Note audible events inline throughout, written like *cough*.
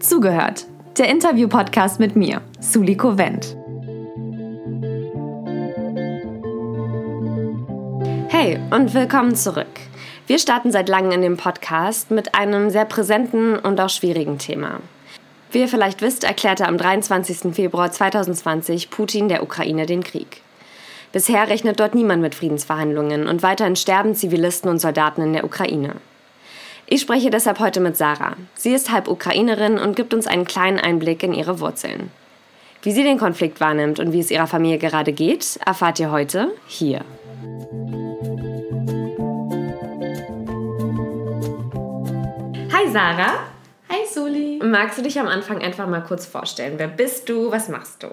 Zugehört, der Interview-Podcast mit mir, Suliko Wendt. Hey und willkommen zurück. Wir starten seit langem in dem Podcast mit einem sehr präsenten und auch schwierigen Thema. Wie ihr vielleicht wisst, erklärte am 23. Februar 2020 Putin der Ukraine den Krieg. Bisher rechnet dort niemand mit Friedensverhandlungen und weiterhin sterben Zivilisten und Soldaten in der Ukraine. Ich spreche deshalb heute mit Sarah. Sie ist halb Ukrainerin und gibt uns einen kleinen Einblick in ihre Wurzeln. Wie sie den Konflikt wahrnimmt und wie es ihrer Familie gerade geht, erfahrt ihr heute hier. Hi Sarah. Hi Suli. Magst du dich am Anfang einfach mal kurz vorstellen? Wer bist du? Was machst du?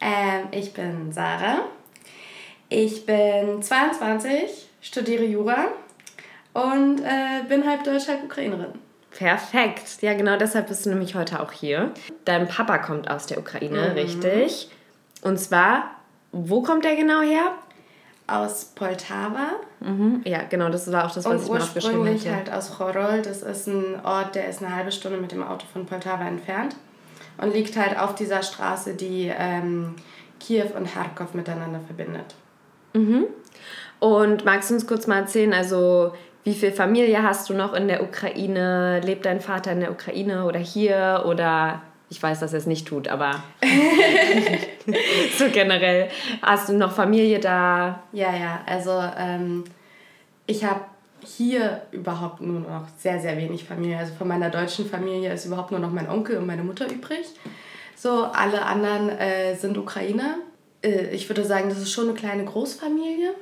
Ähm, ich bin Sarah. Ich bin 22, studiere Jura und äh, bin halb Deutsch, halb Ukrainerin. Perfekt. Ja, genau deshalb bist du nämlich heute auch hier. Dein Papa kommt aus der Ukraine, mhm. richtig? Und zwar, wo kommt er genau her? Aus Poltava. Mhm. Ja, genau, das war auch das, was und ich mir aufgeschrieben habe. ursprünglich halt aus Chorol. Das ist ein Ort, der ist eine halbe Stunde mit dem Auto von Poltava entfernt und liegt halt auf dieser Straße, die ähm, Kiew und Kharkov miteinander verbindet. Mhm. Und magst du uns kurz mal erzählen, also wie viel Familie hast du noch in der Ukraine? Lebt dein Vater in der Ukraine oder hier? Oder ich weiß, dass er es nicht tut, aber *laughs* so generell. Hast du noch Familie da? Ja, ja. Also ähm, ich habe hier überhaupt nur noch sehr, sehr wenig Familie. Also von meiner deutschen Familie ist überhaupt nur noch mein Onkel und meine Mutter übrig. So, alle anderen äh, sind Ukrainer. Äh, ich würde sagen, das ist schon eine kleine Großfamilie.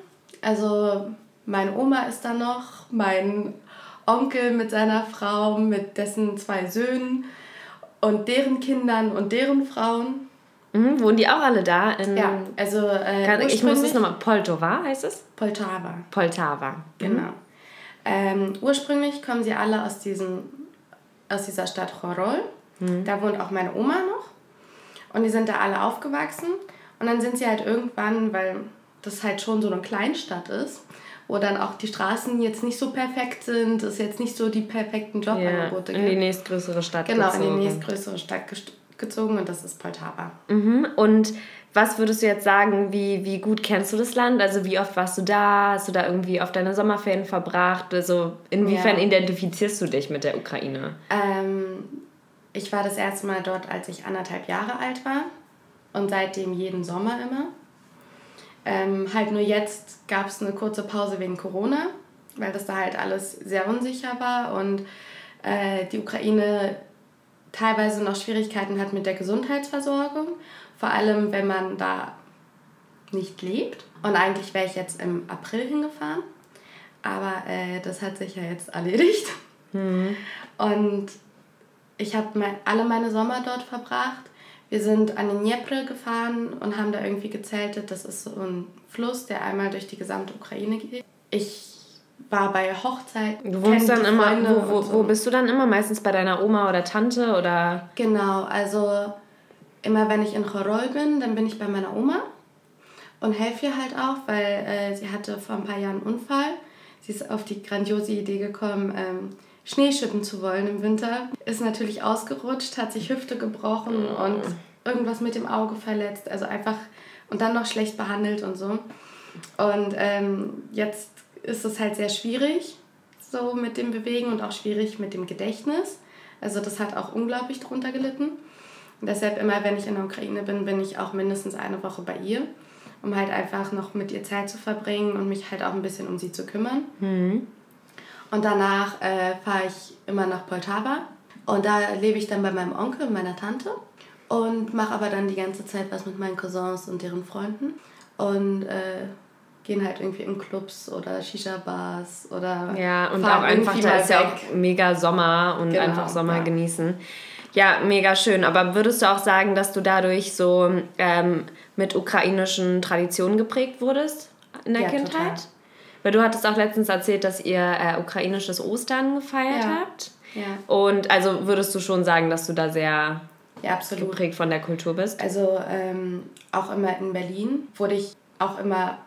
Also meine Oma ist da noch, mein Onkel mit seiner Frau, mit dessen zwei Söhnen und deren Kindern und deren Frauen. Mhm, wohnen die auch alle da? ja, also äh, Kann, ich muss es nochmal, Poltova heißt es? Poltava. Poltava. Mhm. Genau. Ähm, ursprünglich kommen sie alle aus, diesem, aus dieser Stadt Chorol. Mhm. Da wohnt auch meine Oma noch. Und die sind da alle aufgewachsen. Und dann sind sie halt irgendwann, weil das halt schon so eine Kleinstadt ist, wo dann auch die Straßen jetzt nicht so perfekt sind, es jetzt nicht so die perfekten Jobangebote ja, in die nächstgrößere Stadt genau, gezogen. Genau, in die nächstgrößere Stadt gezogen und das ist Poltava. Mhm. Und was würdest du jetzt sagen, wie, wie gut kennst du das Land? Also wie oft warst du da? Hast du da irgendwie auf deine Sommerferien verbracht? Also inwiefern ja. identifizierst du dich mit der Ukraine? Ähm, ich war das erste Mal dort, als ich anderthalb Jahre alt war und seitdem jeden Sommer immer. Ähm, halt nur jetzt gab es eine kurze Pause wegen Corona, weil das da halt alles sehr unsicher war und äh, die Ukraine teilweise noch Schwierigkeiten hat mit der Gesundheitsversorgung, vor allem wenn man da nicht lebt. Und eigentlich wäre ich jetzt im April hingefahren, aber äh, das hat sich ja jetzt erledigt. Mhm. Und ich habe alle meine Sommer dort verbracht wir sind an den Dnepr gefahren und haben da irgendwie gezeltet. Das ist so ein Fluss, der einmal durch die gesamte Ukraine geht. Ich war bei Hochzeiten. Du wohnst dann immer, wo, wo, so. wo bist du dann immer? Meistens bei deiner Oma oder Tante oder? Genau, also immer wenn ich in Chorol bin, dann bin ich bei meiner Oma und helfe ihr halt auch, weil äh, sie hatte vor ein paar Jahren einen Unfall. Sie ist auf die grandiose Idee gekommen, ähm, Schnee schütten zu wollen im Winter. Ist natürlich ausgerutscht, hat sich Hüfte gebrochen und irgendwas mit dem Auge verletzt. Also einfach und dann noch schlecht behandelt und so. Und ähm, jetzt ist es halt sehr schwierig so mit dem Bewegen und auch schwierig mit dem Gedächtnis. Also das hat auch unglaublich drunter gelitten. Und deshalb immer, wenn ich in der Ukraine bin, bin ich auch mindestens eine Woche bei ihr, um halt einfach noch mit ihr Zeit zu verbringen und mich halt auch ein bisschen um sie zu kümmern. Mhm. Und danach äh, fahre ich immer nach Poltava. Und da lebe ich dann bei meinem Onkel und meiner Tante. Und mache aber dann die ganze Zeit was mit meinen Cousins und deren Freunden. Und äh, gehen halt irgendwie in Clubs oder Shisha-Bars oder. Ja, und auch einfach, da ist ja auch mega Sommer und genau, einfach Sommer ja. genießen. Ja, mega schön. Aber würdest du auch sagen, dass du dadurch so ähm, mit ukrainischen Traditionen geprägt wurdest in der ja, Kindheit? Total. Weil du hattest auch letztens erzählt, dass ihr äh, ukrainisches Ostern gefeiert ja. habt. Ja. Und also würdest du schon sagen, dass du da sehr ja, absolut. geprägt von der Kultur bist. Also ähm, auch immer in Berlin wurde ich auch immer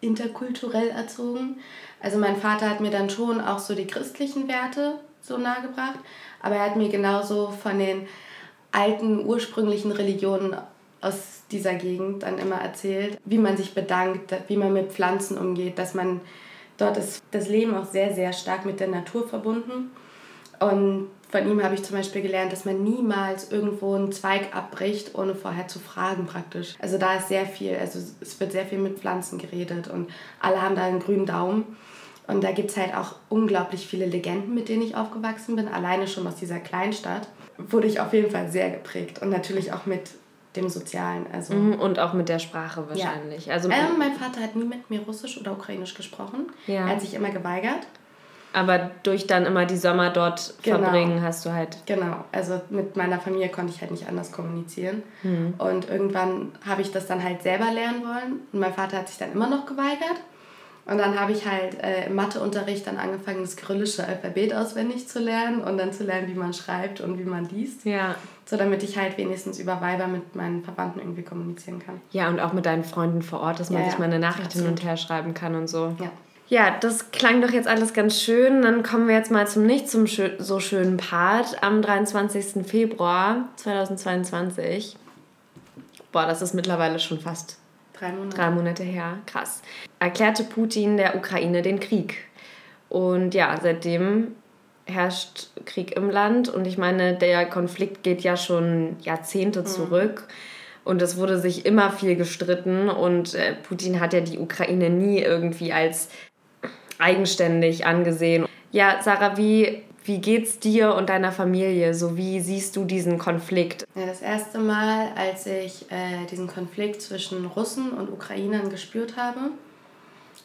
interkulturell erzogen. Also mein Vater hat mir dann schon auch so die christlichen Werte so nahegebracht, aber er hat mir genauso von den alten ursprünglichen Religionen aus dieser Gegend dann immer erzählt, wie man sich bedankt, wie man mit Pflanzen umgeht, dass man dort ist das Leben auch sehr, sehr stark mit der Natur verbunden. Und von ihm habe ich zum Beispiel gelernt, dass man niemals irgendwo einen Zweig abbricht, ohne vorher zu fragen praktisch. Also da ist sehr viel, also es wird sehr viel mit Pflanzen geredet und alle haben da einen grünen Daumen. Und da gibt es halt auch unglaublich viele Legenden, mit denen ich aufgewachsen bin. Alleine schon aus dieser Kleinstadt wurde ich auf jeden Fall sehr geprägt. Und natürlich auch mit dem Sozialen. Also mhm, und auch mit der Sprache wahrscheinlich. Ja. Also, ähm, mein Vater hat nie mit mir Russisch oder Ukrainisch gesprochen. Ja. Er hat sich immer geweigert. Aber durch dann immer die Sommer dort genau. verbringen, hast du halt. Genau, also mit meiner Familie konnte ich halt nicht anders kommunizieren. Mhm. Und irgendwann habe ich das dann halt selber lernen wollen. Und mein Vater hat sich dann immer noch geweigert. Und dann habe ich halt äh, im Matheunterricht dann angefangen, das kyrillische Alphabet auswendig zu lernen und dann zu lernen, wie man schreibt und wie man liest. Ja. So damit ich halt wenigstens über Weiber mit meinen Verwandten irgendwie kommunizieren kann. Ja, und auch mit deinen Freunden vor Ort, dass man ja, sich mal eine Nachricht hin und her schreiben kann und so. Ja. Ja, das klang doch jetzt alles ganz schön. Dann kommen wir jetzt mal zum nicht zum so schönen Part. Am 23. Februar 2022. Boah, das ist mittlerweile schon fast Drei Monate. Drei Monate her, krass. Erklärte Putin der Ukraine den Krieg. Und ja, seitdem herrscht Krieg im Land. Und ich meine, der Konflikt geht ja schon Jahrzehnte mhm. zurück. Und es wurde sich immer viel gestritten. Und äh, Putin hat ja die Ukraine nie irgendwie als eigenständig angesehen. Ja, Sarah, wie wie geht's dir und deiner Familie? So wie siehst du diesen Konflikt? Ja, das erste Mal, als ich äh, diesen Konflikt zwischen Russen und Ukrainern gespürt habe,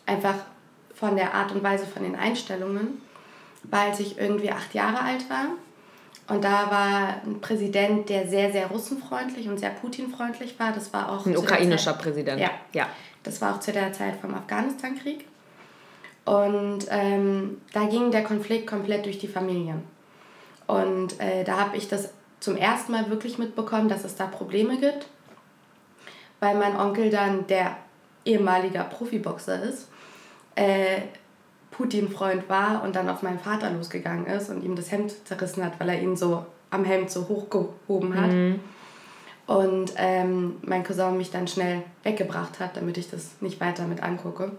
einfach von der Art und Weise, von den Einstellungen, war, als ich irgendwie acht Jahre alt war. Und da war ein Präsident, der sehr, sehr russenfreundlich und sehr putinfreundlich war. Das war auch ein ukrainischer Präsident. Ja. ja. Das war auch zu der Zeit vom Afghanistan-Krieg. Und ähm, da ging der Konflikt komplett durch die Familien. Und äh, da habe ich das zum ersten Mal wirklich mitbekommen, dass es da Probleme gibt, weil mein Onkel dann, der ehemaliger Profiboxer ist, äh, Putin-Freund war und dann auf meinen Vater losgegangen ist und ihm das Hemd zerrissen hat, weil er ihn so am Hemd so hochgehoben hat. Mhm. Und ähm, mein Cousin mich dann schnell weggebracht hat, damit ich das nicht weiter mit angucke.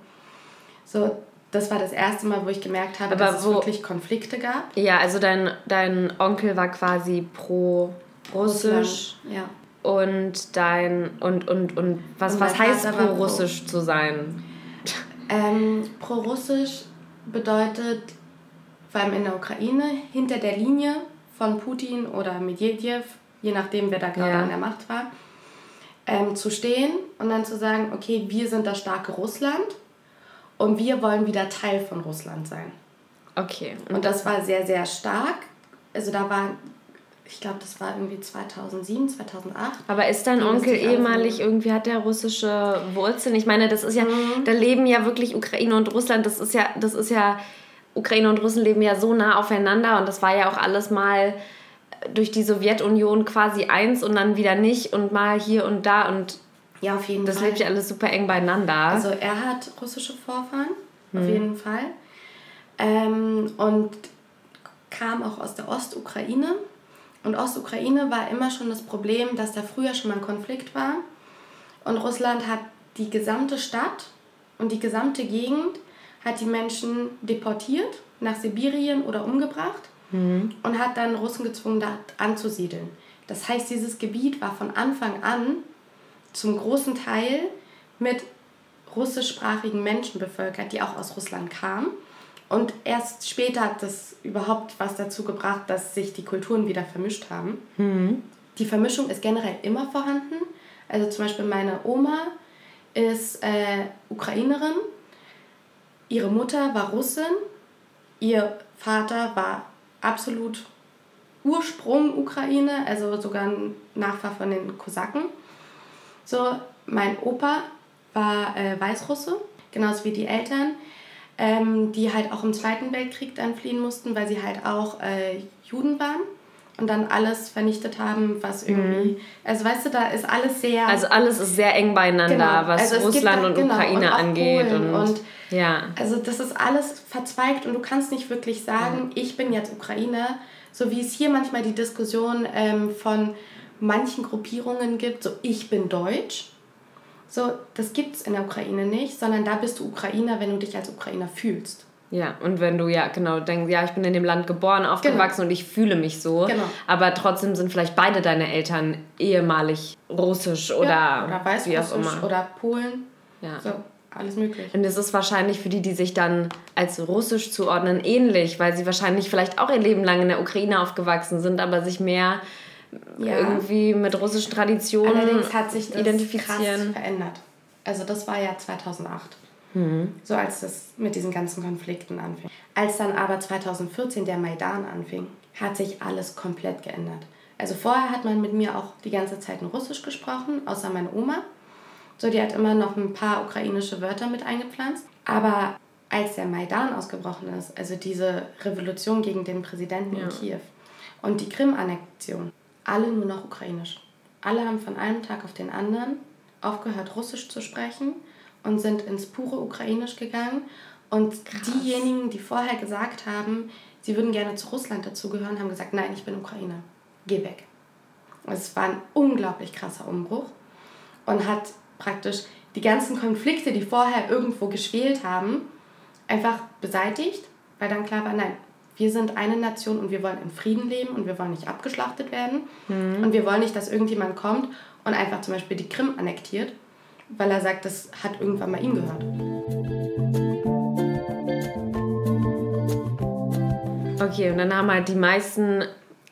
So, das war das erste Mal, wo ich gemerkt habe, Aber dass wo, es wirklich Konflikte gab. Ja, also dein, dein Onkel war quasi pro Russisch. Ja. Und dein und und und was, und was heißt pro Russisch zu sein? Ähm, pro Russisch bedeutet vor allem in der Ukraine hinter der Linie von Putin oder Medvedev, je nachdem wer da gerade ja. an der Macht war, ähm, zu stehen und dann zu sagen, okay, wir sind das starke Russland und wir wollen wieder Teil von Russland sein. Okay. Und, das war sehr, sehr stark. Also da war, ich glaube, das war irgendwie 2007, 2008. Aber ist dein Onkel ehemalig irgendwie, hat der russische Wurzeln? Ich meine, das ist ja, mhm. da leben ja wirklich Ukraine und Russland, das ist ja, das ist ja, Ukraine und Russen leben ja so nah aufeinander und das war ja auch alles mal durch die Sowjetunion quasi eins und dann wieder nicht und mal hier und da und ja, auf jeden das Fall. Das lebt ja alles super eng beieinander. Also er hat russische Vorfahren, hm. auf jeden Fall. Ähm, und kam auch aus der Ostukraine. Und Ostukraine war immer schon das Problem, dass da früher schon mal ein Konflikt war. Und Russland hat die gesamte Stadt und die gesamte Gegend hat die Menschen deportiert nach Sibirien oder umgebracht mhm. und hat dann Russen gezwungen, da anzusiedeln. Das heißt, dieses Gebiet war von Anfang an zum großen Teil mit russischsprachigen Menschen bevölkert, die auch aus Russland kamen. Und erst später hat das überhaupt was dazu gebracht, dass sich die Kulturen wieder vermischt haben. Mhm. Die Vermischung ist generell immer vorhanden. Also zum Beispiel meine Oma ist äh, Ukrainerin, ihre Mutter war Russin, ihr Vater war absolut Ursprung Ukraine, also sogar ein Nachfahr von den Kosaken. So, mein Opa war äh, Weißrusse, genauso wie die Eltern, ähm, die halt auch im Zweiten Weltkrieg dann fliehen mussten, weil sie halt auch äh, Juden waren und dann alles vernichtet haben, was irgendwie. Mhm. Also weißt du, da ist alles sehr. Also alles ist sehr eng beieinander, genau. was also Russland und genau, Ukraine und angeht. Und, und, ja. Also das ist alles verzweigt und du kannst nicht wirklich sagen, mhm. ich bin jetzt Ukrainer, so wie es hier manchmal die Diskussion ähm, von manchen Gruppierungen gibt, so ich bin Deutsch. So, das gibt es in der Ukraine nicht, sondern da bist du Ukrainer, wenn du dich als Ukrainer fühlst. Ja, und wenn du ja genau denkst, ja, ich bin in dem Land geboren, aufgewachsen genau. und ich fühle mich so, genau. aber trotzdem sind vielleicht beide deine Eltern ehemalig russisch oder, ja, oder weißrussisch oder Polen. Ja. So, alles möglich. Und es ist wahrscheinlich für die, die sich dann als russisch zuordnen, ähnlich, weil sie wahrscheinlich vielleicht auch ihr Leben lang in der Ukraine aufgewachsen sind, aber sich mehr ja. irgendwie mit russischen Traditionen Allerdings hat sich das identifizieren. krass verändert. Also das war ja 2008. Mhm. So als das mit diesen ganzen Konflikten anfing. Als dann aber 2014 der Maidan anfing, hat sich alles komplett geändert. Also vorher hat man mit mir auch die ganze Zeit in Russisch gesprochen, außer meine Oma. So, die hat immer noch ein paar ukrainische Wörter mit eingepflanzt. Aber als der Maidan ausgebrochen ist, also diese Revolution gegen den Präsidenten ja. in Kiew und die Krim-Annexion, alle nur noch ukrainisch. Alle haben von einem Tag auf den anderen aufgehört, Russisch zu sprechen und sind ins pure Ukrainisch gegangen. Und Krass. diejenigen, die vorher gesagt haben, sie würden gerne zu Russland dazugehören, haben gesagt, nein, ich bin Ukrainer, geh weg. Es war ein unglaublich krasser Umbruch und hat praktisch die ganzen Konflikte, die vorher irgendwo geschwelt haben, einfach beseitigt, weil dann klar war, nein, wir sind eine Nation und wir wollen in Frieden leben und wir wollen nicht abgeschlachtet werden. Mhm. Und wir wollen nicht, dass irgendjemand kommt und einfach zum Beispiel die Krim annektiert weil er sagt, das hat irgendwann mal ihm gehört. Okay, und dann haben halt die meisten,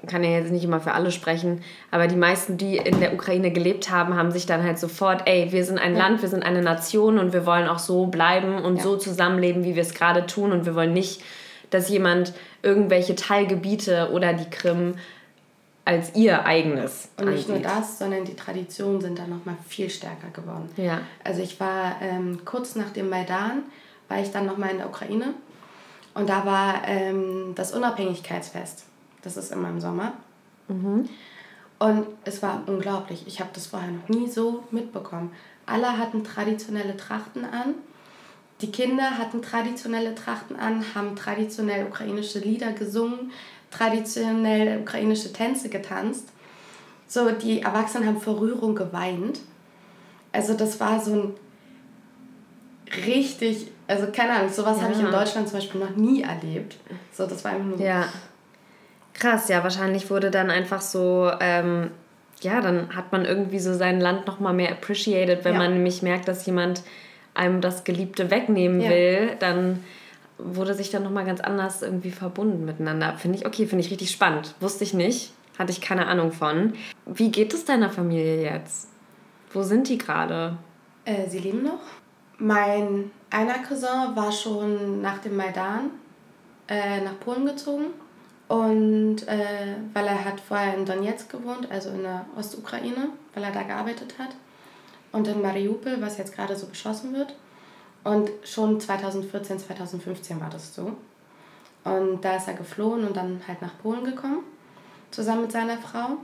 kann ja jetzt nicht immer für alle sprechen, aber die meisten, die in der Ukraine gelebt haben, haben sich dann halt sofort, ey, wir sind ein ja. Land, wir sind eine Nation und wir wollen auch so bleiben und ja. so zusammenleben, wie wir es gerade tun und wir wollen nicht, dass jemand irgendwelche Teilgebiete oder die Krim als ihr eigenes. Und nicht ansieht. nur das, sondern die Traditionen sind dann nochmal viel stärker geworden. Ja. Also ich war ähm, kurz nach dem Maidan, war ich dann nochmal in der Ukraine und da war ähm, das Unabhängigkeitsfest. Das ist immer im Sommer. Mhm. Und es war unglaublich. Ich habe das vorher noch nie so mitbekommen. Alle hatten traditionelle Trachten an. Die Kinder hatten traditionelle Trachten an, haben traditionell ukrainische Lieder gesungen traditionell ukrainische Tänze getanzt. So, die Erwachsenen haben vor Rührung geweint. Also das war so ein richtig, also keine Ahnung, sowas ja. habe ich in Deutschland zum Beispiel noch nie erlebt. So, das war einfach nur Ja. Krass, ja, wahrscheinlich wurde dann einfach so, ähm, ja, dann hat man irgendwie so sein Land nochmal mehr appreciated, wenn ja. man nämlich merkt, dass jemand einem das Geliebte wegnehmen ja. will, dann wurde sich dann nochmal ganz anders irgendwie verbunden miteinander. Finde ich, okay, finde ich richtig spannend. Wusste ich nicht, hatte ich keine Ahnung von. Wie geht es deiner Familie jetzt? Wo sind die gerade? Äh, sie leben noch. Mein einer Cousin war schon nach dem Maidan äh, nach Polen gezogen. Und äh, weil er hat vorher in Donetsk gewohnt, also in der Ostukraine, weil er da gearbeitet hat. Und in Mariupol, was jetzt gerade so beschossen wird. Und schon 2014, 2015 war das so. Und da ist er geflohen und dann halt nach Polen gekommen, zusammen mit seiner Frau.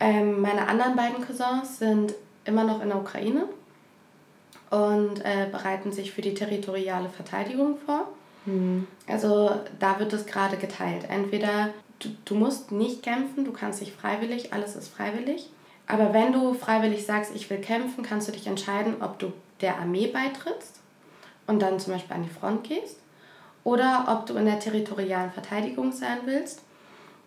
Ähm, meine anderen beiden Cousins sind immer noch in der Ukraine und äh, bereiten sich für die territoriale Verteidigung vor. Mhm. Also da wird es gerade geteilt. Entweder du, du musst nicht kämpfen, du kannst dich freiwillig, alles ist freiwillig. Aber wenn du freiwillig sagst, ich will kämpfen, kannst du dich entscheiden, ob du der Armee beitrittst und dann zum Beispiel an die Front gehst oder ob du in der territorialen Verteidigung sein willst.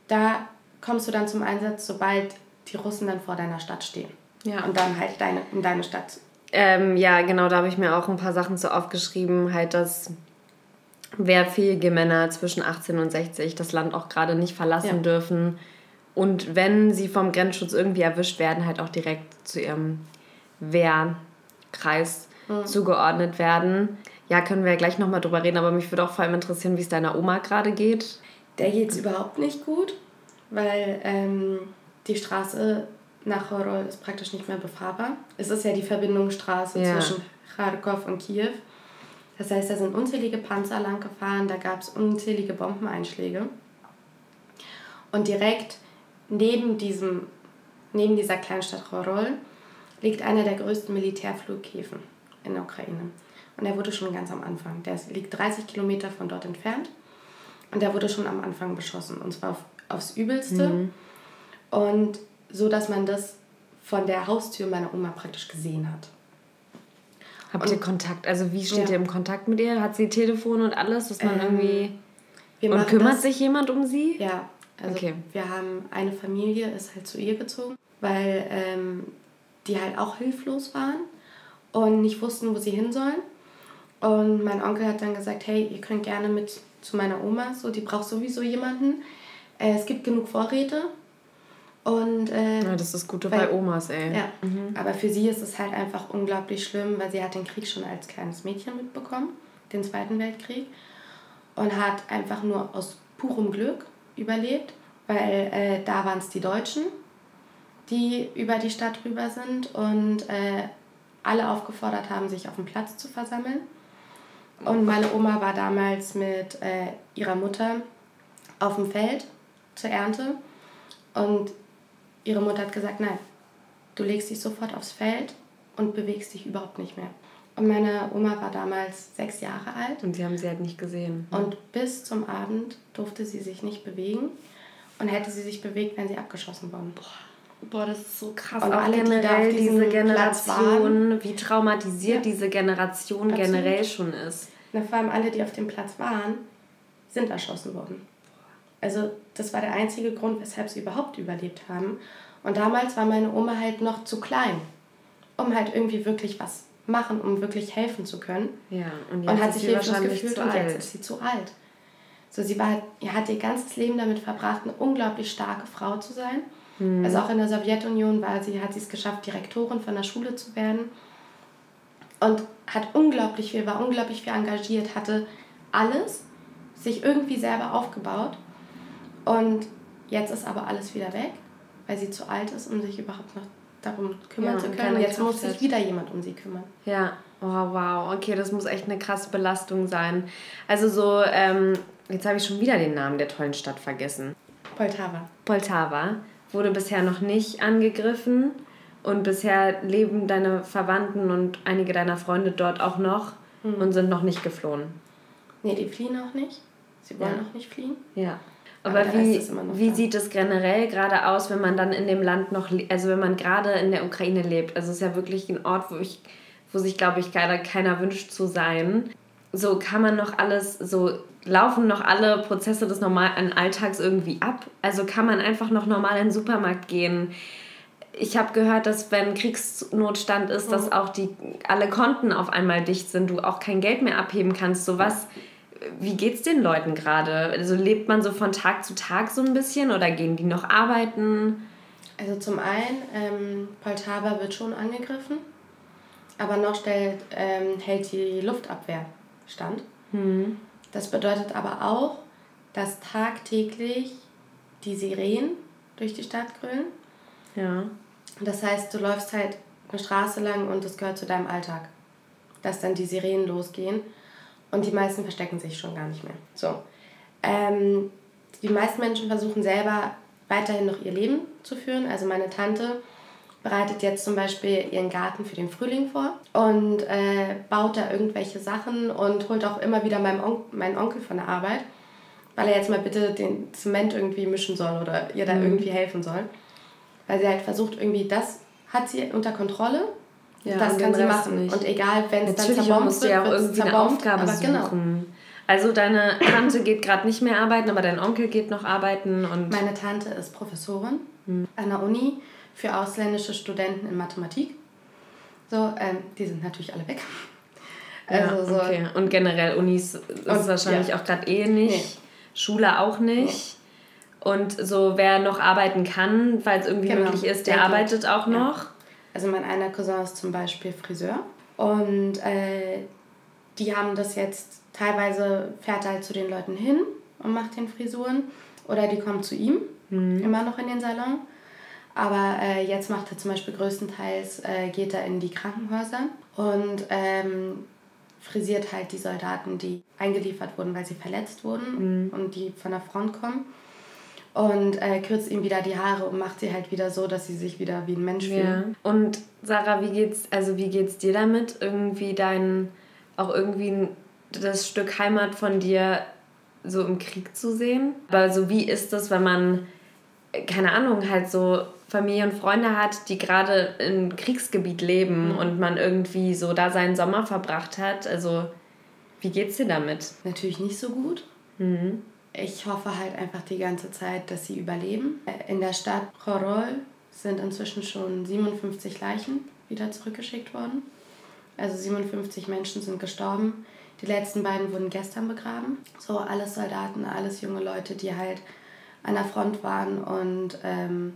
Da kommst du dann zum Einsatz, sobald die Russen dann vor deiner Stadt stehen. Ja. Und dann halt deine, in deine Stadt. Ähm, ja, genau, da habe ich mir auch ein paar Sachen so aufgeschrieben, halt, dass wehrfähige Männer zwischen 18 und 60 das Land auch gerade nicht verlassen ja. dürfen. Und wenn sie vom Grenzschutz irgendwie erwischt werden, halt auch direkt zu ihrem Wehrkreis mhm. zugeordnet werden. Ja, können wir ja gleich nochmal drüber reden, aber mich würde auch vor allem interessieren, wie es deiner Oma gerade geht. Der geht es überhaupt nicht gut, weil ähm, die Straße nach Horol ist praktisch nicht mehr befahrbar. Es ist ja die Verbindungsstraße ja. zwischen Kharkov und Kiew. Das heißt, da sind unzählige Panzer lang gefahren, da gab es unzählige Bombeneinschläge. Und direkt neben, diesem, neben dieser Kleinstadt Chorol liegt einer der größten Militärflughäfen in der Ukraine. Und der wurde schon ganz am Anfang. Der liegt 30 Kilometer von dort entfernt. Und der wurde schon am Anfang beschossen. Und zwar auf, aufs Übelste. Mhm. Und so, dass man das von der Haustür meiner Oma praktisch gesehen hat. Habt und, ihr Kontakt? Also wie steht ja. ihr im Kontakt mit ihr? Hat sie Telefon und alles, dass man ähm, irgendwie... und kümmert das, sich jemand um sie? Ja, also okay. wir haben eine Familie, ist halt zu ihr gezogen, weil ähm, die halt auch hilflos waren und nicht wussten, wo sie hin sollen. Und mein Onkel hat dann gesagt, hey, ihr könnt gerne mit zu meiner Oma, so, die braucht sowieso jemanden. Äh, es gibt genug Vorräte. Und, äh, ja, das ist gut bei Omas, ey. Ja, mhm. aber für sie ist es halt einfach unglaublich schlimm, weil sie hat den Krieg schon als kleines Mädchen mitbekommen, den Zweiten Weltkrieg. Und hat einfach nur aus purem Glück überlebt, weil äh, da waren es die Deutschen, die über die Stadt rüber sind und äh, alle aufgefordert haben, sich auf dem Platz zu versammeln. Und meine Oma war damals mit äh, ihrer Mutter auf dem Feld zur Ernte. Und ihre Mutter hat gesagt, nein, du legst dich sofort aufs Feld und bewegst dich überhaupt nicht mehr. Und meine Oma war damals sechs Jahre alt. Und sie haben sie halt nicht gesehen. Und bis zum Abend durfte sie sich nicht bewegen. Und hätte sie sich bewegt, wären sie abgeschossen worden. Boah, Boah das ist so krass. Und alle, generell die diese Generation, wie traumatisiert ja. diese Generation Absolut. generell schon ist. Na, vor allem alle, die auf dem Platz waren, sind erschossen worden. Also das war der einzige Grund, weshalb sie überhaupt überlebt haben. Und damals war meine Oma halt noch zu klein, um halt irgendwie wirklich was machen, um wirklich helfen zu können. Ja, und, jetzt und hat sich hilflos gefühlt und jetzt ist sie zu alt. So, sie war, hat ihr ganzes Leben damit verbracht, eine unglaublich starke Frau zu sein. Mhm. Also auch in der Sowjetunion war sie, hat sie es geschafft, Direktorin von der Schule zu werden. Und hat unglaublich viel, war unglaublich viel engagiert, hatte alles sich irgendwie selber aufgebaut. Und jetzt ist aber alles wieder weg, weil sie zu alt ist, um sich überhaupt noch darum kümmern ja, zu können. Jetzt muss sich wieder jemand um sie kümmern. Ja, oh wow, okay, das muss echt eine krasse Belastung sein. Also so, ähm, jetzt habe ich schon wieder den Namen der tollen Stadt vergessen. Poltava. Poltava wurde bisher noch nicht angegriffen und bisher leben deine Verwandten und einige deiner Freunde dort auch noch mhm. und sind noch nicht geflohen. Nee, die fliehen auch nicht. Sie wollen ja. auch nicht fliehen. Ja. Aber, Aber wie, wie sieht es generell gerade aus, wenn man dann in dem Land noch, also wenn man gerade in der Ukraine lebt? Also es ist ja wirklich ein Ort, wo ich, wo sich, glaube ich, keiner, keiner wünscht zu sein. So kann man noch alles, so laufen noch alle Prozesse des normalen Alltags irgendwie ab? Also kann man einfach noch normal in den Supermarkt gehen? Ich habe gehört, dass wenn Kriegsnotstand ist, dass mhm. auch die alle Konten auf einmal dicht sind, du auch kein Geld mehr abheben kannst. So was wie geht's den Leuten gerade? Also lebt man so von Tag zu Tag so ein bisschen oder gehen die noch arbeiten? Also zum einen, ähm, Poltava wird schon angegriffen, aber noch stellt, ähm, hält die Luftabwehr stand. Mhm. Das bedeutet aber auch, dass tagtäglich die Sirenen durch die Stadt grölen. Ja. Das heißt, du läufst halt eine Straße lang und es gehört zu deinem Alltag, dass dann die Sirenen losgehen. Und die meisten verstecken sich schon gar nicht mehr. So. Ähm, die meisten Menschen versuchen selber weiterhin noch ihr Leben zu führen. Also meine Tante bereitet jetzt zum Beispiel ihren Garten für den Frühling vor und äh, baut da irgendwelche Sachen und holt auch immer wieder meinen, On meinen Onkel von der Arbeit, weil er jetzt mal bitte den Zement irgendwie mischen soll oder ihr da mhm. irgendwie helfen soll. Weil sie halt versucht, irgendwie das hat sie unter Kontrolle ja, das kann sie machen. Nicht. Und egal, wenn es dann zerbombt musst wird, du ja auch irgendwie eine Aufgabe aber genau. suchen. Genau. Also deine Tante geht gerade nicht mehr arbeiten, aber dein Onkel geht noch arbeiten und... Meine Tante ist Professorin hm. an der Uni für ausländische Studenten in Mathematik. So, ähm, die sind natürlich alle weg. Also ja, okay. Und generell Unis ist und, wahrscheinlich ja. auch gerade eh nicht. Nee. Schule auch nicht. Nee. Und so, wer noch arbeiten kann, weil es irgendwie genau. möglich ist, der, der arbeitet auch noch. Ja. Also mein einer Cousin ist zum Beispiel Friseur und äh, die haben das jetzt teilweise fährt er halt zu den Leuten hin und macht den Frisuren oder die kommen zu ihm mhm. immer noch in den Salon. Aber äh, jetzt macht er zum Beispiel größtenteils, äh, geht er in die Krankenhäuser und ähm, frisiert halt die Soldaten, die eingeliefert wurden, weil sie verletzt wurden mhm. und die von der Front kommen. Und äh, kürzt ihm wieder die Haare und macht sie halt wieder so, dass sie sich wieder wie ein Mensch ja. fühlen. Und Sarah, wie geht's, also wie geht's dir damit, irgendwie dein, auch irgendwie das Stück Heimat von dir so im Krieg zu sehen? Aber so wie ist das, wenn man, keine Ahnung, halt so Familie und Freunde hat, die gerade im Kriegsgebiet leben mhm. und man irgendwie so da seinen Sommer verbracht hat? Also wie geht's dir damit? Natürlich nicht so gut. Mhm. Ich hoffe halt einfach die ganze Zeit, dass sie überleben. In der Stadt Chorol sind inzwischen schon 57 Leichen wieder zurückgeschickt worden. Also 57 Menschen sind gestorben. Die letzten beiden wurden gestern begraben. So alles Soldaten, alles junge Leute, die halt an der Front waren und ähm,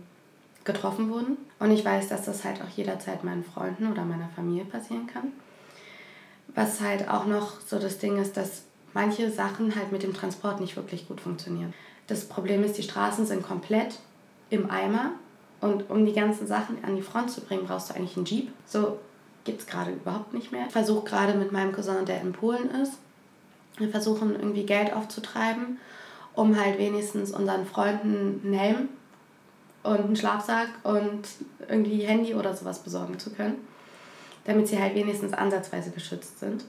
getroffen wurden. Und ich weiß, dass das halt auch jederzeit meinen Freunden oder meiner Familie passieren kann. Was halt auch noch so das Ding ist, dass manche Sachen halt mit dem Transport nicht wirklich gut funktionieren. Das Problem ist, die Straßen sind komplett im Eimer und um die ganzen Sachen an die Front zu bringen, brauchst du eigentlich einen Jeep. So gibt es gerade überhaupt nicht mehr. Ich versuche gerade mit meinem Cousin, der in Polen ist, wir versuchen irgendwie Geld aufzutreiben, um halt wenigstens unseren Freunden einen Helm und einen Schlafsack und irgendwie Handy oder sowas besorgen zu können, damit sie halt wenigstens ansatzweise geschützt sind.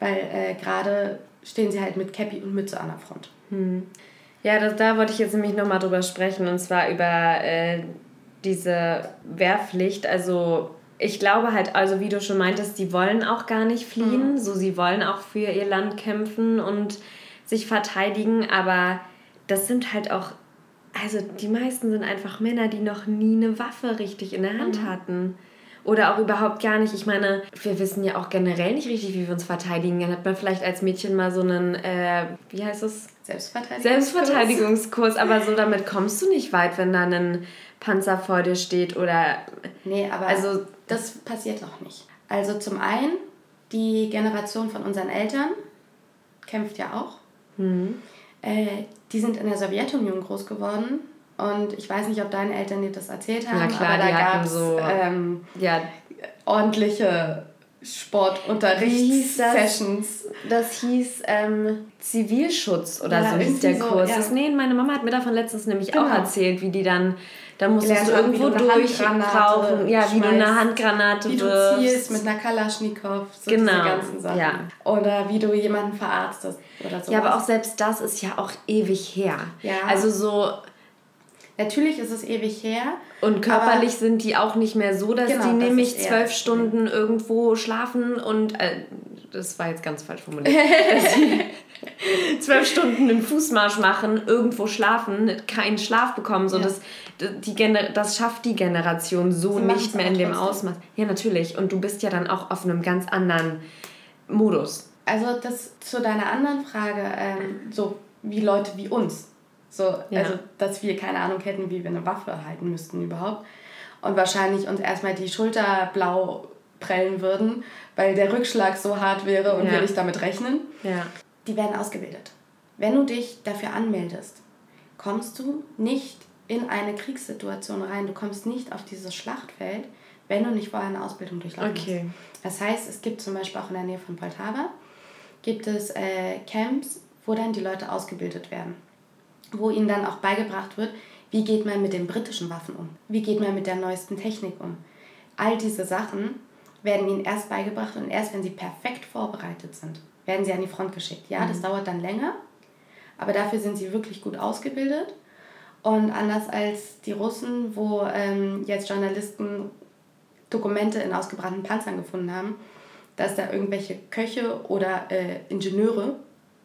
Weil äh, gerade stehen sie halt mit Cappy und Mütze an der Front. Hm. Ja, das, da wollte ich jetzt nämlich nochmal drüber sprechen und zwar über äh, diese Wehrpflicht. Also ich glaube halt, also wie du schon meintest, die wollen auch gar nicht fliehen. Mhm. So, sie wollen auch für ihr Land kämpfen und sich verteidigen, aber das sind halt auch, also die meisten sind einfach Männer, die noch nie eine Waffe richtig in der Hand mhm. hatten. Oder auch überhaupt gar nicht. Ich meine, wir wissen ja auch generell nicht richtig, wie wir uns verteidigen. Dann hat man vielleicht als Mädchen mal so einen, äh, wie heißt es? Selbstverteidigungskurs. Selbstverteidigungskurs. Aber so damit kommst du nicht weit, wenn da ein Panzer vor dir steht oder. Nee, aber also, das passiert auch nicht. Also zum einen, die Generation von unseren Eltern kämpft ja auch. Mhm. Äh, die sind in der Sowjetunion groß geworden und ich weiß nicht, ob deine Eltern dir das erzählt haben, klar, aber da gab es so, ähm, ja. ordentliche Sportunterrichtssessions. Das? das hieß ähm, Zivilschutz oder ja, so hieß der Kurs. So, ja. das, nee, meine Mama hat mir davon letztens nämlich genau. auch erzählt, wie die dann, da musstest du irgendwo durchkrauchen, ja, wie du eine Handgranate wie wirfst. Wie du zielst mit einer Kalaschnikow, so genau. diese ganzen Sachen. Ja. Oder wie du jemanden verarztest oder so. Ja, aber auch selbst das ist ja auch ewig her. Ja. Also so Natürlich ist es ewig her. Und körperlich sind die auch nicht mehr so, dass genau, die nämlich zwölf Stunden irgendwo schlafen und äh, das war jetzt ganz falsch formuliert. dass *laughs* sie zwölf Stunden einen Fußmarsch machen, irgendwo schlafen, keinen Schlaf bekommen. So ja. das, die Gener das schafft die Generation so sie nicht mehr in dem Ausmaß. Ja, natürlich. Und du bist ja dann auch auf einem ganz anderen Modus. Also das zu deiner anderen Frage, ähm, so wie Leute wie uns so, ja. Also, dass wir keine Ahnung hätten, wie wir eine Waffe halten müssten überhaupt. Und wahrscheinlich uns erstmal die Schulter blau prellen würden, weil der Rückschlag so hart wäre und ja. wir nicht damit rechnen. Ja. Die werden ausgebildet. Wenn du dich dafür anmeldest, kommst du nicht in eine Kriegssituation rein. Du kommst nicht auf dieses Schlachtfeld, wenn du nicht vorher eine Ausbildung durchlaufen okay. hast. Das heißt, es gibt zum Beispiel auch in der Nähe von Poltava, gibt es äh, Camps, wo dann die Leute ausgebildet werden wo ihnen dann auch beigebracht wird, wie geht man mit den britischen Waffen um, wie geht man mit der neuesten Technik um. All diese Sachen werden ihnen erst beigebracht und erst wenn sie perfekt vorbereitet sind, werden sie an die Front geschickt. Ja, das mhm. dauert dann länger, aber dafür sind sie wirklich gut ausgebildet. Und anders als die Russen, wo ähm, jetzt Journalisten Dokumente in ausgebrannten Panzern gefunden haben, dass da irgendwelche Köche oder äh, Ingenieure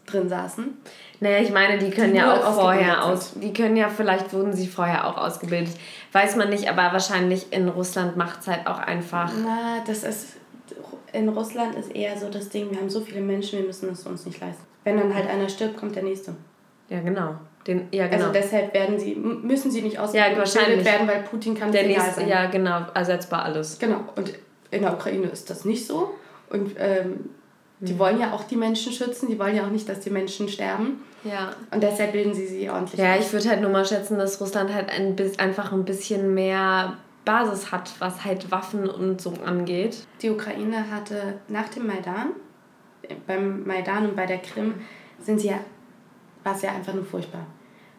drin saßen. Naja, ich meine, die können die ja auch vorher aus. Die können ja, vielleicht wurden sie vorher auch ausgebildet. Weiß man nicht, aber wahrscheinlich in Russland macht es halt auch einfach. Na, das ist. In Russland ist eher so das Ding, wir haben so viele Menschen, wir müssen es uns nicht leisten. Wenn dann halt einer stirbt, kommt der nächste. Ja, genau. Den, ja, genau. Also deshalb werden sie, müssen sie nicht ausgebildet ja, werden, weil Putin kann der nächste, sein. Ja, genau, ersetzbar alles. Genau. Und in der Ukraine ist das nicht so. Und ähm, die wollen ja auch die Menschen schützen, die wollen ja auch nicht, dass die Menschen sterben. Ja. Und deshalb bilden sie sie ordentlich. Ja, aus. ich würde halt nur mal schätzen, dass Russland halt ein, einfach ein bisschen mehr Basis hat, was halt Waffen und so angeht. Die Ukraine hatte nach dem Maidan, beim Maidan und bei der Krim, sind sie ja, war es ja einfach nur furchtbar.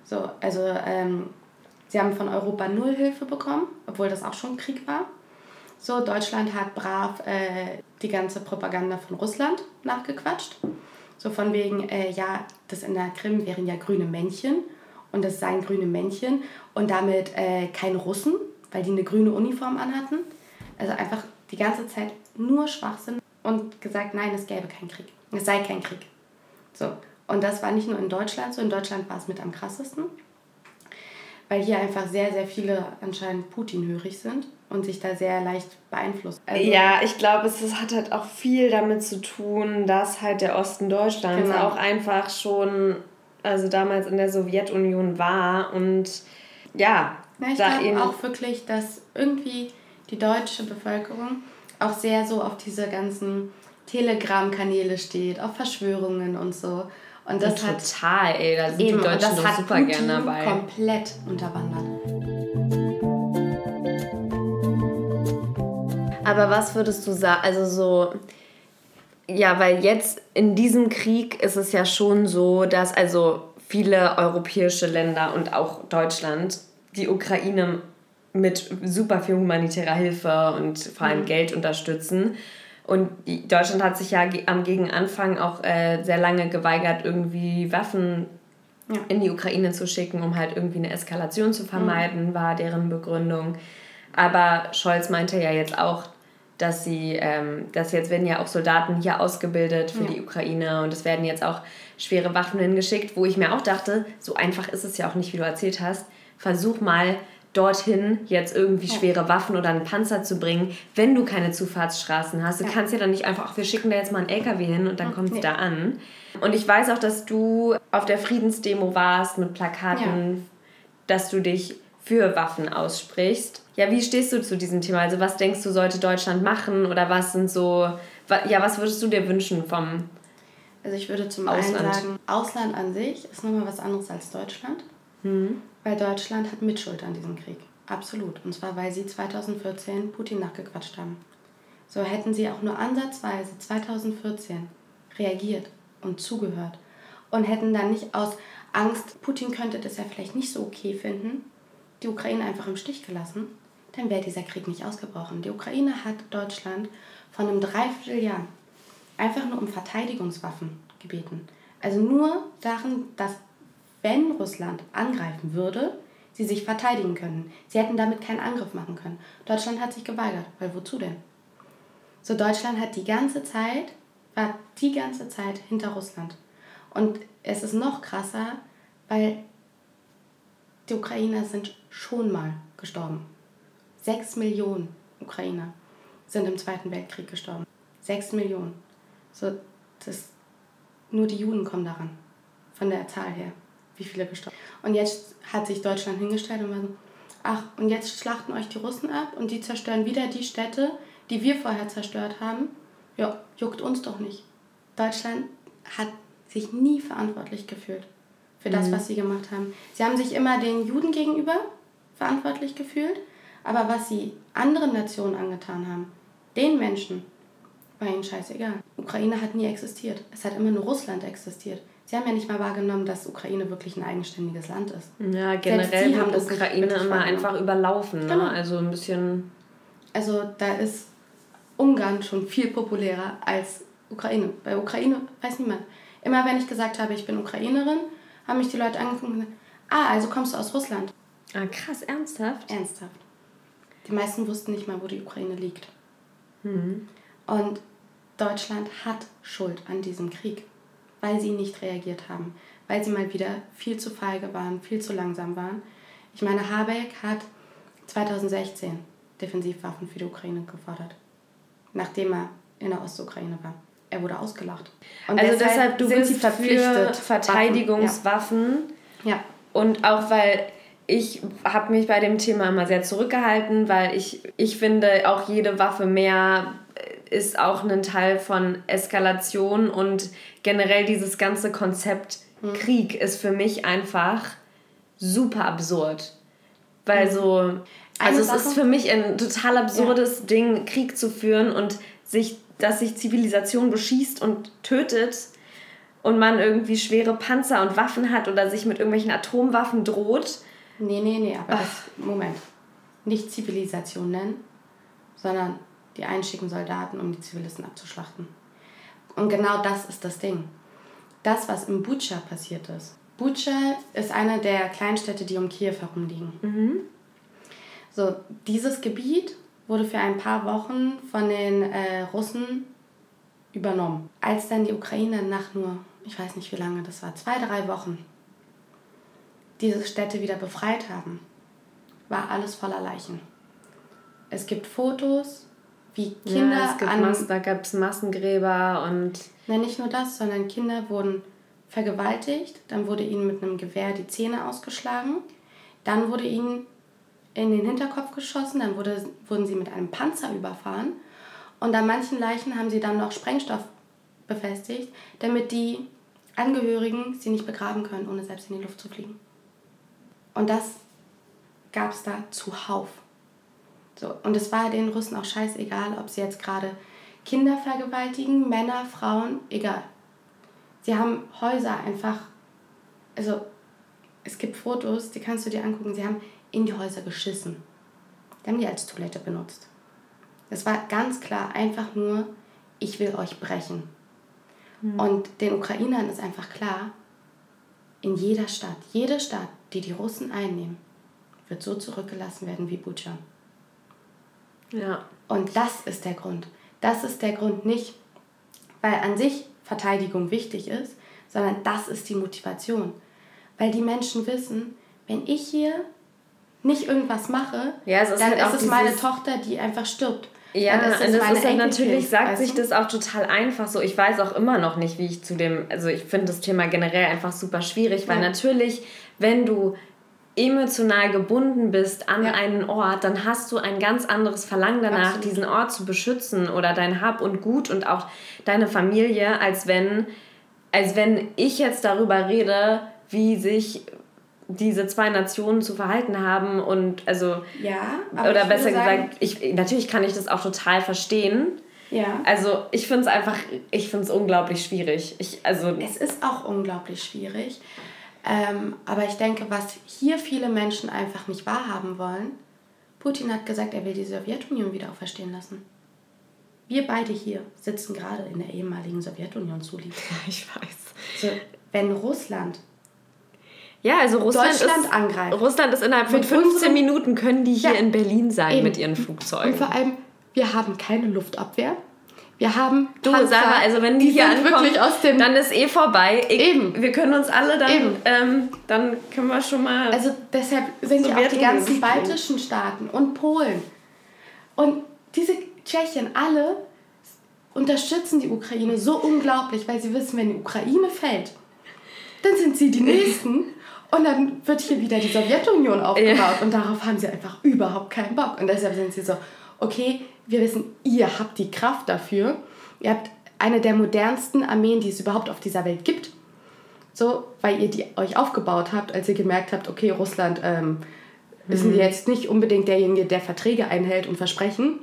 So, also ähm, sie haben von Europa null Hilfe bekommen, obwohl das auch schon Krieg war. So, Deutschland hat brav äh, die ganze Propaganda von Russland nachgequatscht. So von wegen, äh, ja, das in der Krim wären ja grüne Männchen und das seien grüne Männchen und damit äh, keine Russen, weil die eine grüne Uniform anhatten. Also einfach die ganze Zeit nur Schwachsinn und gesagt, nein, es gäbe keinen Krieg. Es sei kein Krieg. So. Und das war nicht nur in Deutschland so, in Deutschland war es mit am krassesten weil hier einfach sehr, sehr viele anscheinend Putin-hörig sind und sich da sehr leicht beeinflusst. Also ja, ich glaube, es hat halt auch viel damit zu tun, dass halt der Osten Deutschlands genau. auch einfach schon, also damals in der Sowjetunion war und ja, ja ich glaube auch wirklich, dass irgendwie die deutsche Bevölkerung auch sehr so auf diese ganzen Telegram-Kanäle steht, auf Verschwörungen und so. Und das hat total, ey, da sind eben, die Deutschen doch super Putin gerne dabei. komplett unterwandert. Aber was würdest du sagen, also so, ja, weil jetzt in diesem Krieg ist es ja schon so, dass also viele europäische Länder und auch Deutschland die Ukraine mit super viel humanitärer Hilfe und vor allem mhm. Geld unterstützen. Und Deutschland hat sich ja am Gegenanfang auch äh, sehr lange geweigert, irgendwie Waffen ja. in die Ukraine zu schicken, um halt irgendwie eine Eskalation zu vermeiden, mhm. war deren Begründung. Aber Scholz meinte ja jetzt auch, dass sie, ähm, dass jetzt werden ja auch Soldaten hier ausgebildet für ja. die Ukraine und es werden jetzt auch schwere Waffen hingeschickt, wo ich mir auch dachte, so einfach ist es ja auch nicht, wie du erzählt hast. Versuch mal dorthin jetzt irgendwie schwere Waffen oder einen Panzer zu bringen, wenn du keine Zufahrtsstraßen hast. Du ja. kannst ja dann nicht einfach, ach, wir schicken da jetzt mal einen LKW hin und dann ja, kommt es nee. da an. Und ich weiß auch, dass du auf der Friedensdemo warst mit Plakaten, ja. dass du dich für Waffen aussprichst. Ja, wie stehst du zu diesem Thema? Also was denkst du, sollte Deutschland machen oder was sind so, ja, was würdest du dir wünschen vom Also ich würde zum Ausland. einen sagen, Ausland an sich ist nochmal was anderes als Deutschland. Mhm. Weil Deutschland hat Mitschuld an diesem Krieg. Absolut. Und zwar, weil sie 2014 Putin nachgequatscht haben. So hätten sie auch nur ansatzweise 2014 reagiert und zugehört und hätten dann nicht aus Angst, Putin könnte das ja vielleicht nicht so okay finden, die Ukraine einfach im Stich gelassen, dann wäre dieser Krieg nicht ausgebrochen. Die Ukraine hat Deutschland von einem Dreivierteljahr einfach nur um Verteidigungswaffen gebeten. Also nur Sachen, dass wenn Russland angreifen würde, sie sich verteidigen können. Sie hätten damit keinen Angriff machen können. Deutschland hat sich geweigert, weil wozu denn? So Deutschland hat die ganze Zeit, war die ganze Zeit hinter Russland. Und es ist noch krasser, weil die Ukrainer sind schon mal gestorben. Sechs Millionen Ukrainer sind im Zweiten Weltkrieg gestorben. Sechs Millionen. So, das, nur die Juden kommen daran, von der Zahl her wie viele gestorben Und jetzt hat sich Deutschland hingestellt und war so, ach, und jetzt schlachten euch die Russen ab und die zerstören wieder die Städte, die wir vorher zerstört haben. Ja, juckt uns doch nicht. Deutschland hat sich nie verantwortlich gefühlt für das, mhm. was sie gemacht haben. Sie haben sich immer den Juden gegenüber verantwortlich gefühlt, aber was sie anderen Nationen angetan haben, den Menschen, war ihnen scheißegal. Ukraine hat nie existiert. Es hat immer nur Russland existiert. Sie haben ja nicht mal wahrgenommen, dass Ukraine wirklich ein eigenständiges Land ist. Ja, generell haben das Ukraine immer einfach überlaufen. Ne? Genau. Also ein bisschen. Also da ist Ungarn schon viel populärer als Ukraine. Bei Ukraine weiß niemand. Immer wenn ich gesagt habe, ich bin Ukrainerin, haben mich die Leute angeguckt und gesagt, ah, also kommst du aus Russland. Ah, krass, ernsthaft? Ernsthaft. Die meisten wussten nicht mal, wo die Ukraine liegt. Mhm. Und Deutschland hat Schuld an diesem Krieg weil sie nicht reagiert haben, weil sie mal wieder viel zu feige waren, viel zu langsam waren. Ich meine, Habeck hat 2016 Defensivwaffen für die Ukraine gefordert, nachdem er in der Ostukraine war. Er wurde ausgelacht. Und also deshalb, du bist verpflichtet für Verteidigungswaffen. Ja. ja. Und auch weil ich habe mich bei dem Thema immer sehr zurückgehalten, weil ich, ich finde, auch jede Waffe mehr ist auch ein Teil von Eskalation und generell dieses ganze Konzept mhm. Krieg ist für mich einfach super absurd. Weil mhm. so, also es ist für mich ein total absurdes ja. Ding, Krieg zu führen und sich, dass sich Zivilisation beschießt und tötet. und man irgendwie schwere Panzer und Waffen hat oder sich mit irgendwelchen Atomwaffen droht. Nee, nee, nee, aber das, Moment. Nicht Zivilisation nennen, sondern die einschicken Soldaten, um die Zivilisten abzuschlachten. Und genau das ist das Ding. Das, was in Bucha passiert ist. Bucha ist eine der Kleinstädte, die um Kiew herum liegen. Mhm. So, dieses Gebiet wurde für ein paar Wochen von den äh, Russen übernommen. Als dann die Ukraine nach nur, ich weiß nicht wie lange das war, zwei, drei Wochen, diese Städte wieder befreit haben, war alles voller Leichen. Es gibt Fotos, wie Kinder ja, es gibt an. Da gab es Massengräber und. Nein, nicht nur das, sondern Kinder wurden vergewaltigt, dann wurde ihnen mit einem Gewehr die Zähne ausgeschlagen, dann wurde ihnen in den Hinterkopf geschossen, dann wurde, wurden sie mit einem Panzer überfahren und an manchen Leichen haben sie dann noch Sprengstoff befestigt, damit die Angehörigen sie nicht begraben können, ohne selbst in die Luft zu fliegen. Und das gab es da zuhauf. So, und es war den Russen auch scheißegal, ob sie jetzt gerade Kinder vergewaltigen, Männer, Frauen, egal. Sie haben Häuser einfach, also es gibt Fotos, die kannst du dir angucken, sie haben in die Häuser geschissen. Die haben die als Toilette benutzt. Es war ganz klar einfach nur, ich will euch brechen. Mhm. Und den Ukrainern ist einfach klar, in jeder Stadt, jede Stadt, die die Russen einnehmen, wird so zurückgelassen werden wie Bucha. Ja. Und das ist der Grund. Das ist der Grund nicht, weil an sich Verteidigung wichtig ist, sondern das ist die Motivation. Weil die Menschen wissen, wenn ich hier nicht irgendwas mache, ja, ist dann halt ist es meine Tochter, die einfach stirbt. Ja, und das ist ja natürlich, sagt sich das auch total einfach so. Ich weiß auch immer noch nicht, wie ich zu dem, also ich finde das Thema generell einfach super schwierig, weil ja. natürlich, wenn du emotional gebunden bist an ja. einen Ort, dann hast du ein ganz anderes Verlangen danach, Absolut. diesen Ort zu beschützen oder dein Hab und Gut und auch deine Familie, als wenn, als wenn ich jetzt darüber rede, wie sich diese zwei Nationen zu verhalten haben und also ja oder besser gesagt ich natürlich kann ich das auch total verstehen ja also ich finde es einfach ich finde es unglaublich schwierig ich also es ist auch unglaublich schwierig ähm, aber ich denke, was hier viele Menschen einfach nicht wahrhaben wollen, Putin hat gesagt, er will die Sowjetunion wieder auferstehen lassen. Wir beide hier sitzen gerade in der ehemaligen Sowjetunion zu lieb. *laughs* Ich weiß. So, wenn Russland ja, also Russland Deutschland ist, angreift. Russland ist innerhalb von 15 unseren, Minuten können die hier ja, in Berlin sein eben. mit ihren Flugzeugen. Und vor allem, wir haben keine Luftabwehr. Wir haben du Panzer, Sarah, also wenn die, die hier ankommen, dann ist eh vorbei. Ich, Eben. Wir können uns alle dann, ähm, dann können wir schon mal. Also deshalb sind ja auch die ganzen baltischen Staaten und Polen und diese Tschechien alle unterstützen die Ukraine so unglaublich, weil sie wissen, wenn die Ukraine fällt, dann sind sie die *laughs* nächsten und dann wird hier wieder die Sowjetunion aufgebaut ja. und darauf haben sie einfach überhaupt keinen Bock und deshalb sind sie so, okay, wir wissen, ihr habt die Kraft dafür. Ihr habt eine der modernsten Armeen, die es überhaupt auf dieser Welt gibt. So, weil ihr die euch aufgebaut habt, als ihr gemerkt habt, okay, Russland ähm, mhm. ist jetzt nicht unbedingt derjenige, der Verträge einhält und Versprechen.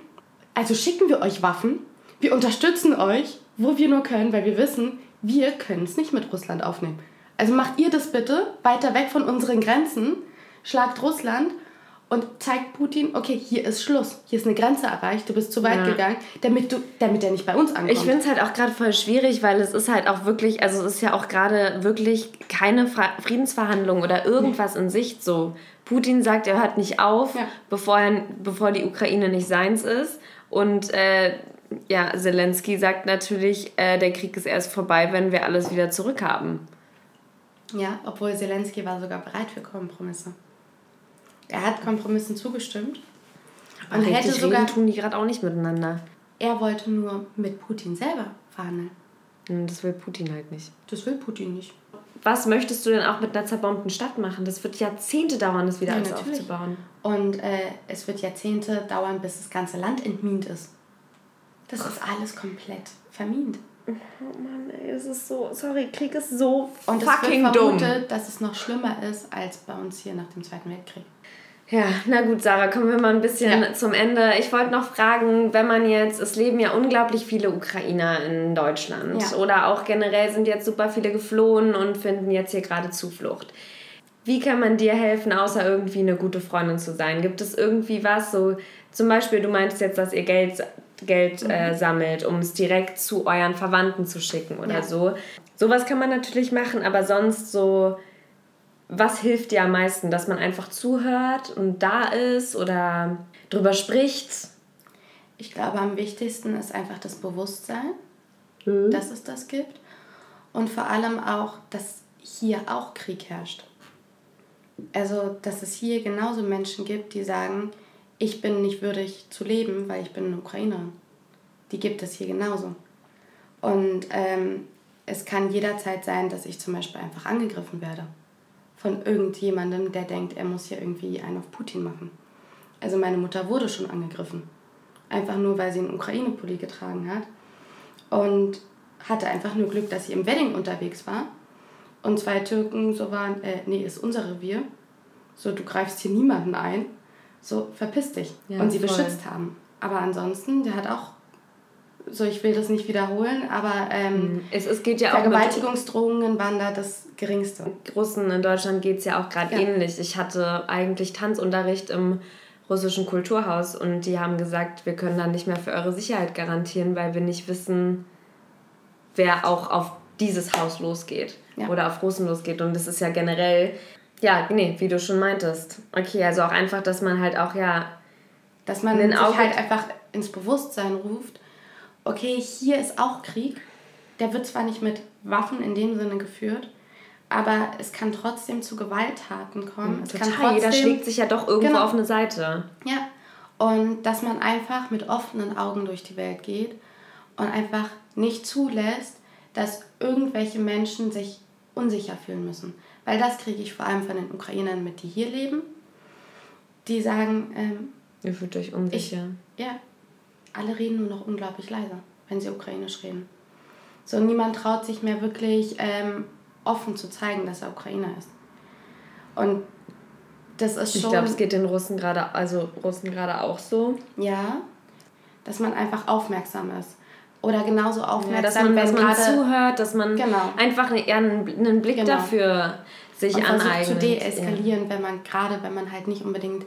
Also schicken wir euch Waffen. Wir unterstützen euch, wo wir nur können, weil wir wissen, wir können es nicht mit Russland aufnehmen. Also macht ihr das bitte weiter weg von unseren Grenzen, schlagt Russland und zeigt Putin, okay, hier ist Schluss, hier ist eine Grenze erreicht, du bist zu weit ja. gegangen, damit, du, damit er nicht bei uns ankommt. Ich finde es halt auch gerade voll schwierig, weil es ist halt auch wirklich, also es ist ja auch gerade wirklich keine Friedensverhandlung oder irgendwas nee. in Sicht so. Putin sagt, er hört nicht auf, ja. bevor, er, bevor die Ukraine nicht seins ist. Und äh, ja, Zelensky sagt natürlich, äh, der Krieg ist erst vorbei, wenn wir alles wieder zurückhaben. Ja, obwohl Zelensky war sogar bereit für Kompromisse. Er hat Kompromissen zugestimmt. Und hätte sogar. tun die gerade auch nicht miteinander. Er wollte nur mit Putin selber verhandeln. Hm, das will Putin halt nicht. Das will Putin nicht. Was möchtest du denn auch mit einer zerbombten Stadt machen? Das wird Jahrzehnte dauern, das wieder ja, alles natürlich. aufzubauen. Und äh, es wird Jahrzehnte dauern, bis das ganze Land entmint ist. Das ist alles komplett vermint. Oh Mann, ey, es ist so, sorry, Krieg ist so Und fucking es wird vermutet, dumm. dass es noch schlimmer ist als bei uns hier nach dem Zweiten Weltkrieg. Ja, na gut, Sarah, kommen wir mal ein bisschen ja. zum Ende. Ich wollte noch fragen, wenn man jetzt, es leben ja unglaublich viele Ukrainer in Deutschland ja. oder auch generell sind jetzt super viele geflohen und finden jetzt hier gerade Zuflucht. Wie kann man dir helfen, außer irgendwie eine gute Freundin zu sein? Gibt es irgendwie was, so zum Beispiel, du meintest jetzt, dass ihr Geld, Geld mhm. äh, sammelt, um es direkt zu euren Verwandten zu schicken oder ja. so. Sowas kann man natürlich machen, aber sonst so was hilft dir am meisten? Dass man einfach zuhört und da ist oder drüber spricht? Ich glaube, am wichtigsten ist einfach das Bewusstsein, mhm. dass es das gibt. Und vor allem auch, dass hier auch Krieg herrscht. Also, dass es hier genauso Menschen gibt, die sagen, ich bin nicht würdig zu leben, weil ich bin eine Ukrainerin. Die gibt es hier genauso. Und ähm, es kann jederzeit sein, dass ich zum Beispiel einfach angegriffen werde von irgendjemandem, der denkt, er muss hier irgendwie einen auf Putin machen. Also meine Mutter wurde schon angegriffen. Einfach nur, weil sie einen Ukraine-Pulli getragen hat. Und hatte einfach nur Glück, dass sie im Wedding unterwegs war. Und zwei Türken so waren, äh, nee, ist unser Revier. So, du greifst hier niemanden ein. So, verpiss dich. Ja, und sie voll. beschützt haben. Aber ansonsten, der hat auch so ich will das nicht wiederholen, aber ähm, mhm. es, es geht ja Vergewaltigungsdrohungen waren da das geringste. Russen in Deutschland geht es ja auch gerade ja. ähnlich. Ich hatte eigentlich Tanzunterricht im russischen Kulturhaus und die haben gesagt, wir können dann nicht mehr für eure Sicherheit garantieren, weil wir nicht wissen, wer auch auf dieses Haus losgeht ja. oder auf Russen losgeht. Und das ist ja generell, ja, nee, wie du schon meintest. Okay, also auch einfach, dass man halt auch, ja, dass man sich halt einfach ins Bewusstsein ruft, okay, hier ist auch Krieg. Der wird zwar nicht mit Waffen in dem Sinne geführt, aber es kann trotzdem zu Gewalttaten kommen. Ja, total, trotzdem, jeder schlägt sich ja doch irgendwo genau. auf eine Seite. Ja, und dass man einfach mit offenen Augen durch die Welt geht und einfach nicht zulässt, dass irgendwelche Menschen sich unsicher fühlen müssen. Weil das kriege ich vor allem von den Ukrainern mit, die hier leben. Die sagen, ähm, ihr fühlt euch unsicher. Ich, ja, alle reden nur noch unglaublich leise, wenn sie ukrainisch reden. So, niemand traut sich mehr wirklich ähm, offen zu zeigen, dass er Ukrainer ist. Und das ist schon. Ich glaube, es geht den Russen gerade, also Russen gerade auch so. Ja, dass man einfach aufmerksam ist. Oder genauso aufmerksam, ja, dass man, wenn dass man zuhört, dass man genau. einfach eher einen, einen Blick genau. dafür sich und aneignet. zu deeskalieren, ja. wenn man gerade, wenn man halt nicht unbedingt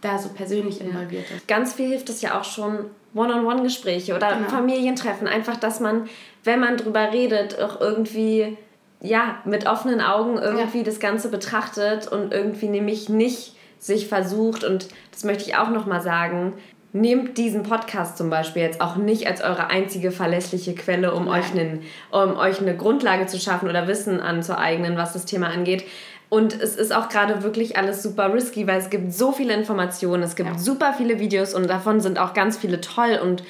da so persönlich involviert ist. Ganz viel hilft es ja auch schon One-on-One-Gespräche oder genau. Familientreffen. Einfach, dass man, wenn man drüber redet, auch irgendwie ja, mit offenen Augen irgendwie ja. das Ganze betrachtet und irgendwie nämlich nicht sich versucht, und das möchte ich auch nochmal sagen, nehmt diesen Podcast zum Beispiel jetzt auch nicht als eure einzige verlässliche Quelle, um euch, einen, um euch eine Grundlage zu schaffen oder Wissen anzueignen, was das Thema angeht, und es ist auch gerade wirklich alles super risky, weil es gibt so viele Informationen, es gibt ja. super viele Videos und davon sind auch ganz viele toll und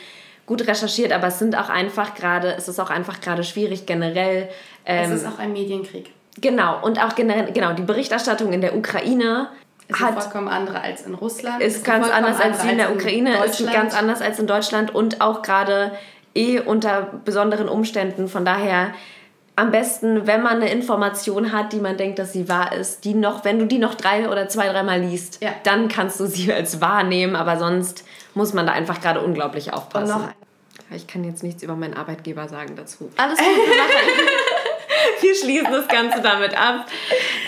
gut recherchiert, aber es sind auch einfach gerade, es ist auch einfach gerade schwierig generell. Ähm, es ist auch ein Medienkrieg. Genau, und auch generell, genau, die Berichterstattung in der Ukraine ist hat, vollkommen andere als in Russland. Ist, ist ganz anders als in der Ukraine, ist ganz anders als in Deutschland und auch gerade eh unter besonderen Umständen. Von daher am besten, wenn man eine Information hat, die man denkt, dass sie wahr ist, die noch, wenn du die noch drei oder zwei, dreimal liest, ja. dann kannst du sie *laughs* als wahr nehmen, aber sonst muss man da einfach gerade unglaublich aufpassen. Ich kann jetzt nichts über meinen Arbeitgeber sagen dazu. Alles gut, *laughs* *laughs* wir, schließen das Ganze damit ab.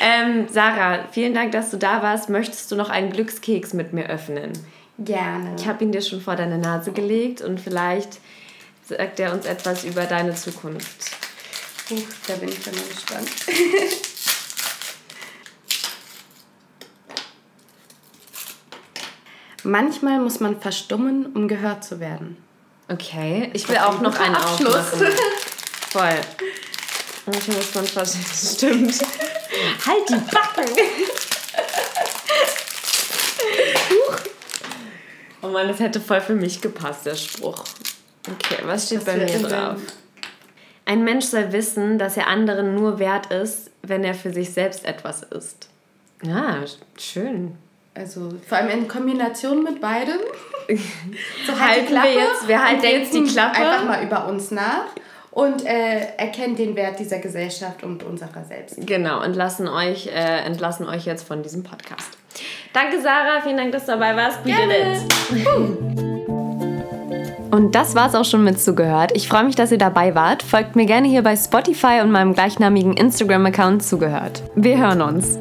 Ähm, Sarah, vielen Dank, dass du da warst. Möchtest du noch einen Glückskeks mit mir öffnen? Gerne. Ich habe ihn dir schon vor deine Nase gelegt und vielleicht sagt er uns etwas über deine Zukunft. Puh, da bin ich dann mal gespannt. *laughs* Manchmal muss man verstummen, um gehört zu werden. Okay, ich will auch noch einen Abschluss. aufmachen. *laughs* Voll. Manchmal muss man verstummen. Stimmt. halt die Backen! oh Mann, das hätte voll für mich gepasst, der Spruch. Okay, was steht was bei mir drauf? Ein Mensch soll wissen, dass er anderen nur wert ist, wenn er für sich selbst etwas ist. Ja, schön. Also vor allem in Kombination mit beidem. *laughs* so halt halten Klappe wir jetzt, wir halten jetzt die Klappe. Einfach mal über uns nach und äh, erkennen den Wert dieser Gesellschaft und unserer selbst. Genau, entlassen euch, äh, entlassen euch jetzt von diesem Podcast. Danke, Sarah. Vielen Dank, dass du dabei warst. We did it. Und das war's auch schon mit zugehört. Ich freue mich, dass ihr dabei wart. Folgt mir gerne hier bei Spotify und meinem gleichnamigen Instagram-Account zugehört. Wir hören uns.